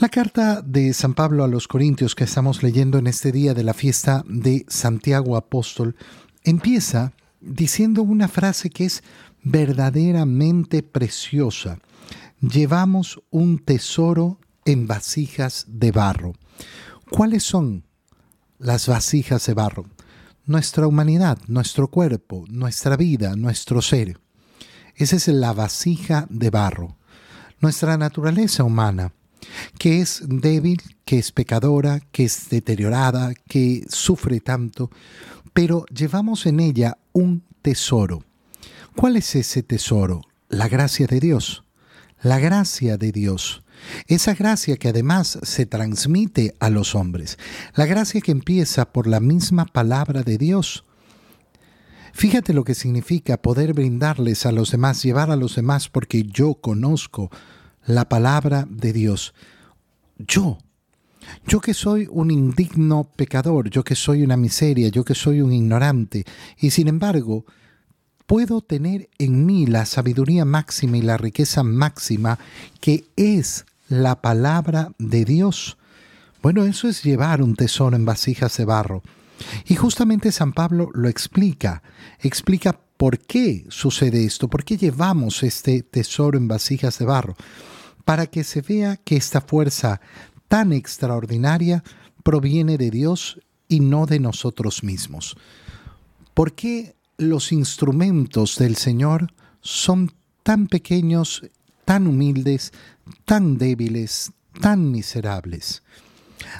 La carta de San Pablo a los Corintios que estamos leyendo en este día de la fiesta de Santiago Apóstol empieza diciendo una frase que es verdaderamente preciosa. Llevamos un tesoro en vasijas de barro. ¿Cuáles son las vasijas de barro? Nuestra humanidad, nuestro cuerpo, nuestra vida, nuestro ser. Esa es la vasija de barro. Nuestra naturaleza humana que es débil, que es pecadora, que es deteriorada, que sufre tanto, pero llevamos en ella un tesoro. ¿Cuál es ese tesoro? La gracia de Dios. La gracia de Dios. Esa gracia que además se transmite a los hombres. La gracia que empieza por la misma palabra de Dios. Fíjate lo que significa poder brindarles a los demás, llevar a los demás porque yo conozco la palabra de Dios. Yo, yo que soy un indigno pecador, yo que soy una miseria, yo que soy un ignorante, y sin embargo, puedo tener en mí la sabiduría máxima y la riqueza máxima que es la palabra de Dios. Bueno, eso es llevar un tesoro en vasijas de barro. Y justamente San Pablo lo explica, explica por qué sucede esto, por qué llevamos este tesoro en vasijas de barro para que se vea que esta fuerza tan extraordinaria proviene de Dios y no de nosotros mismos. ¿Por qué los instrumentos del Señor son tan pequeños, tan humildes, tan débiles, tan miserables?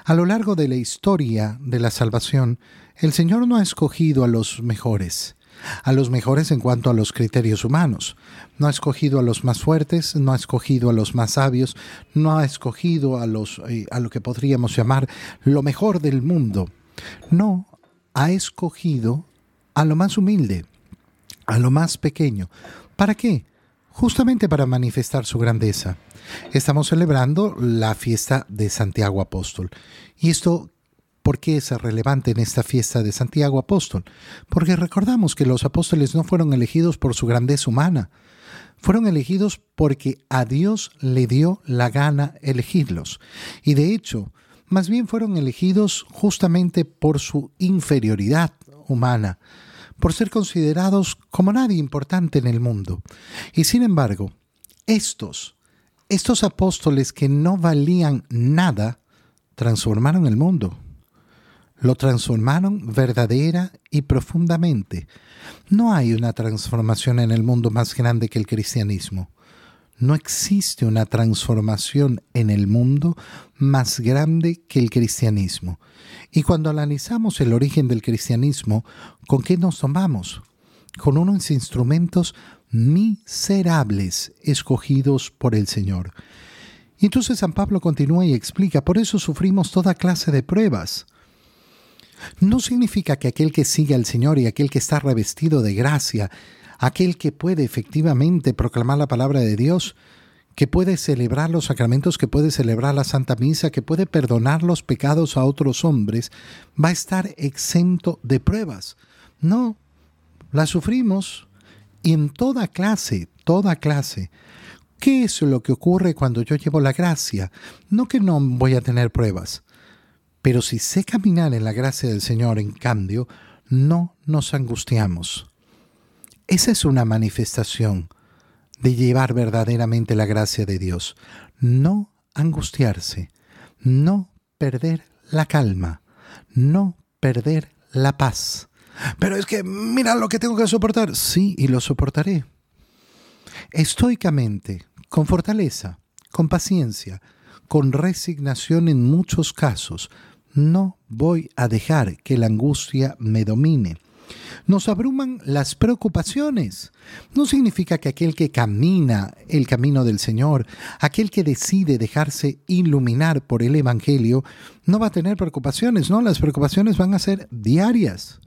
A lo largo de la historia de la salvación, el Señor no ha escogido a los mejores, a los mejores en cuanto a los criterios humanos. No ha escogido a los más fuertes, no ha escogido a los más sabios, no ha escogido a, los, eh, a lo que podríamos llamar lo mejor del mundo. No, ha escogido a lo más humilde, a lo más pequeño. ¿Para qué? Justamente para manifestar su grandeza. Estamos celebrando la fiesta de Santiago Apóstol. Y esto ¿Por qué es relevante en esta fiesta de Santiago Apóstol? Porque recordamos que los apóstoles no fueron elegidos por su grandeza humana, fueron elegidos porque a Dios le dio la gana elegirlos. Y de hecho, más bien fueron elegidos justamente por su inferioridad humana, por ser considerados como nadie importante en el mundo. Y sin embargo, estos, estos apóstoles que no valían nada, transformaron el mundo lo transformaron verdadera y profundamente. No hay una transformación en el mundo más grande que el cristianismo. No existe una transformación en el mundo más grande que el cristianismo. Y cuando analizamos el origen del cristianismo, ¿con qué nos tomamos? Con unos instrumentos miserables escogidos por el Señor. Y entonces San Pablo continúa y explica, por eso sufrimos toda clase de pruebas no significa que aquel que sigue al Señor y aquel que está revestido de gracia, aquel que puede efectivamente proclamar la palabra de Dios, que puede celebrar los sacramentos, que puede celebrar la Santa Misa, que puede perdonar los pecados a otros hombres, va a estar exento de pruebas. No, las sufrimos y en toda clase, toda clase. ¿Qué es lo que ocurre cuando yo llevo la gracia? No que no voy a tener pruebas, pero si sé caminar en la gracia del Señor, en cambio, no nos angustiamos. Esa es una manifestación de llevar verdaderamente la gracia de Dios. No angustiarse, no perder la calma, no perder la paz. Pero es que mira lo que tengo que soportar. Sí, y lo soportaré. Estoicamente, con fortaleza, con paciencia, con resignación en muchos casos, no voy a dejar que la angustia me domine. Nos abruman las preocupaciones. No significa que aquel que camina el camino del Señor, aquel que decide dejarse iluminar por el Evangelio, no va a tener preocupaciones, no, las preocupaciones van a ser diarias.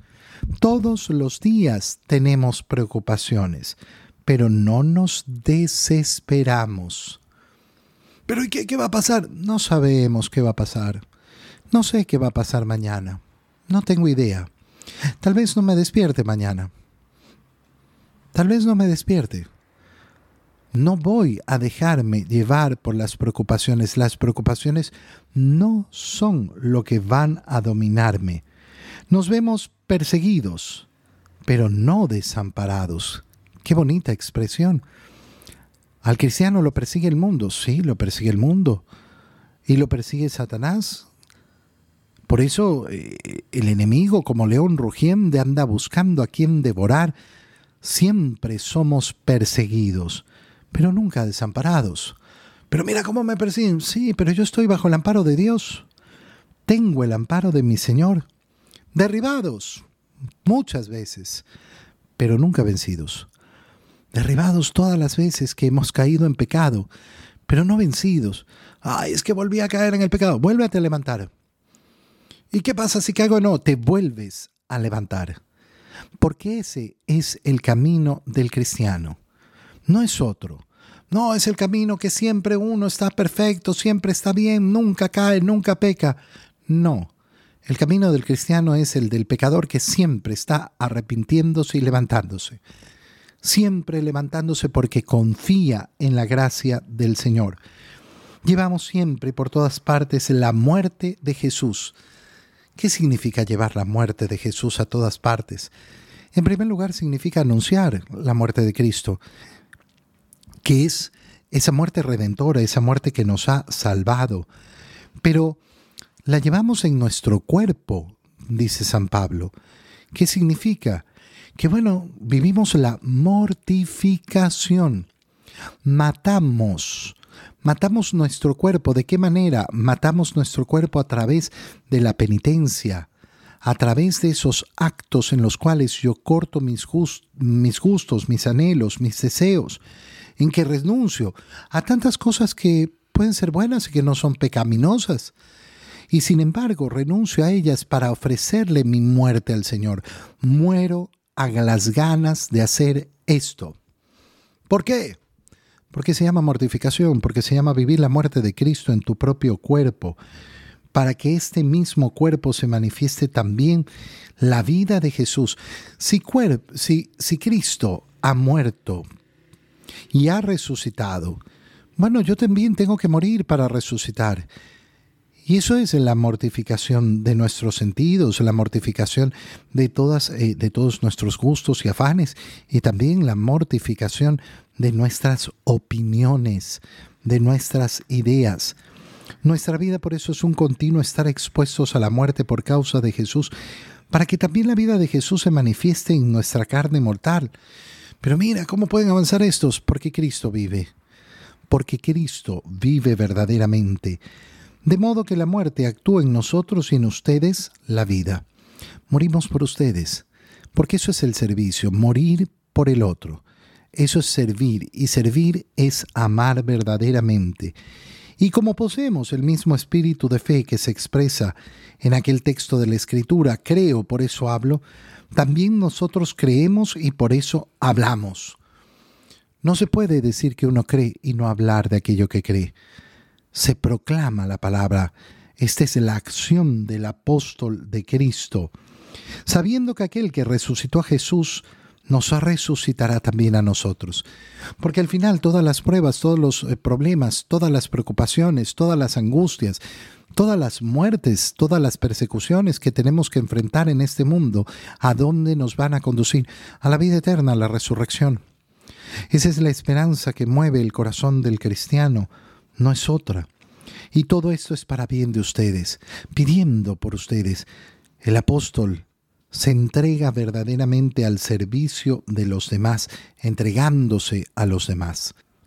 Todos los días tenemos preocupaciones, pero no nos desesperamos. ¿Pero qué, qué va a pasar? No sabemos qué va a pasar. No sé qué va a pasar mañana. No tengo idea. Tal vez no me despierte mañana. Tal vez no me despierte. No voy a dejarme llevar por las preocupaciones. Las preocupaciones no son lo que van a dominarme. Nos vemos perseguidos, pero no desamparados. Qué bonita expresión. Al cristiano lo persigue el mundo, sí, lo persigue el mundo. Y lo persigue Satanás. Por eso eh, el enemigo, como león rugiente, anda buscando a quien devorar. Siempre somos perseguidos pero nunca desamparados. Pero mira cómo me persiguen. Sí, pero yo estoy bajo el amparo de Dios. Tengo el amparo de mi Señor. Derribados muchas veces, pero nunca vencidos. Derribados todas las veces que hemos caído en pecado, pero no vencidos. Ay, es que volví a caer en el pecado. Vuélvete a levantar. ¿Y qué pasa si caigo? No, te vuelves a levantar. Porque ese es el camino del cristiano no es otro. No, es el camino que siempre uno está perfecto, siempre está bien, nunca cae, nunca peca. No, el camino del cristiano es el del pecador que siempre está arrepintiéndose y levantándose. Siempre levantándose porque confía en la gracia del Señor. Llevamos siempre por todas partes la muerte de Jesús. ¿Qué significa llevar la muerte de Jesús a todas partes? En primer lugar, significa anunciar la muerte de Cristo que es esa muerte redentora, esa muerte que nos ha salvado. Pero la llevamos en nuestro cuerpo, dice San Pablo. ¿Qué significa? Que bueno, vivimos la mortificación. Matamos, matamos nuestro cuerpo. ¿De qué manera? Matamos nuestro cuerpo a través de la penitencia, a través de esos actos en los cuales yo corto mis, gustos, mis anhelos, mis deseos en que renuncio a tantas cosas que pueden ser buenas y que no son pecaminosas. Y sin embargo renuncio a ellas para ofrecerle mi muerte al Señor. Muero a las ganas de hacer esto. ¿Por qué? Porque se llama mortificación, porque se llama vivir la muerte de Cristo en tu propio cuerpo, para que este mismo cuerpo se manifieste también la vida de Jesús. Si Cristo ha muerto y ha resucitado. Bueno, yo también tengo que morir para resucitar. Y eso es la mortificación de nuestros sentidos, la mortificación de, todas, eh, de todos nuestros gustos y afanes, y también la mortificación de nuestras opiniones, de nuestras ideas. Nuestra vida por eso es un continuo estar expuestos a la muerte por causa de Jesús, para que también la vida de Jesús se manifieste en nuestra carne mortal. Pero mira, ¿cómo pueden avanzar estos? Porque Cristo vive. Porque Cristo vive verdaderamente. De modo que la muerte actúa en nosotros y en ustedes la vida. Morimos por ustedes. Porque eso es el servicio, morir por el otro. Eso es servir y servir es amar verdaderamente. Y como poseemos el mismo espíritu de fe que se expresa en aquel texto de la Escritura, creo, por eso hablo, también nosotros creemos y por eso hablamos. No se puede decir que uno cree y no hablar de aquello que cree. Se proclama la palabra. Esta es la acción del apóstol de Cristo, sabiendo que aquel que resucitó a Jesús nos resucitará también a nosotros. Porque al final todas las pruebas, todos los eh, problemas, todas las preocupaciones, todas las angustias, todas las muertes, todas las persecuciones que tenemos que enfrentar en este mundo, ¿a dónde nos van a conducir? A la vida eterna, a la resurrección. Esa es la esperanza que mueve el corazón del cristiano, no es otra. Y todo esto es para bien de ustedes, pidiendo por ustedes. El apóstol se entrega verdaderamente al servicio de los demás, entregándose a los demás.